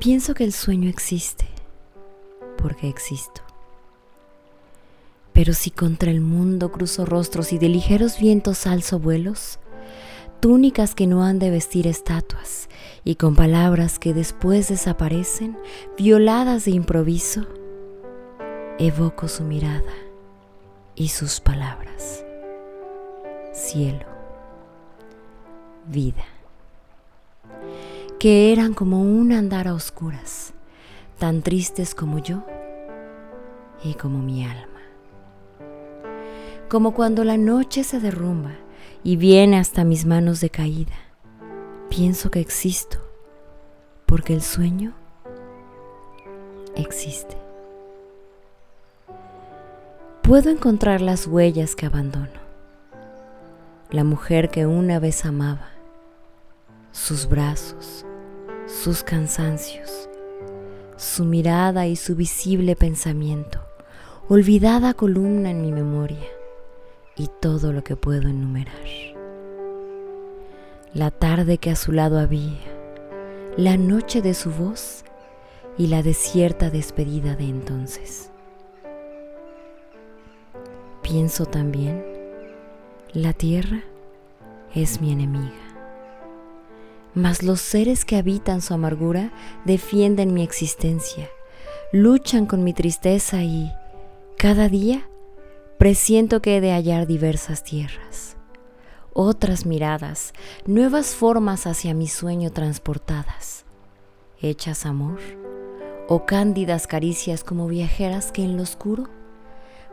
Pienso que el sueño existe porque existo. Pero si contra el mundo cruzo rostros y de ligeros vientos alzo vuelos, túnicas que no han de vestir estatuas y con palabras que después desaparecen, violadas de improviso, evoco su mirada y sus palabras. Cielo, vida, que eran como un andar a oscuras, tan tristes como yo y como mi alma. Como cuando la noche se derrumba y viene hasta mis manos de caída, pienso que existo porque el sueño existe. Puedo encontrar las huellas que abandono, la mujer que una vez amaba, sus brazos, sus cansancios, su mirada y su visible pensamiento, olvidada columna en mi memoria y todo lo que puedo enumerar. La tarde que a su lado había, la noche de su voz y la desierta despedida de entonces pienso también, la tierra es mi enemiga. Mas los seres que habitan su amargura defienden mi existencia, luchan con mi tristeza y, cada día, presiento que he de hallar diversas tierras, otras miradas, nuevas formas hacia mi sueño transportadas, hechas amor o cándidas caricias como viajeras que en lo oscuro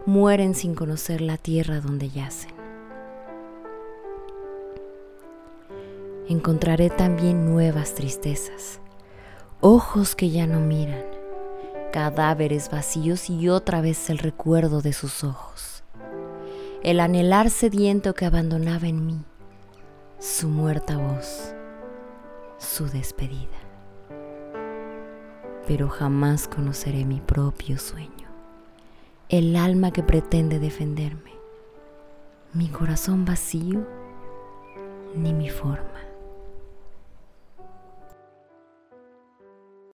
mueren sin conocer la tierra donde yacen. Encontraré también nuevas tristezas, ojos que ya no miran, cadáveres vacíos y otra vez el recuerdo de sus ojos, el anhelar sediento que abandonaba en mí, su muerta voz, su despedida. Pero jamás conoceré mi propio sueño el alma que pretende defenderme, mi corazón vacío ni mi forma.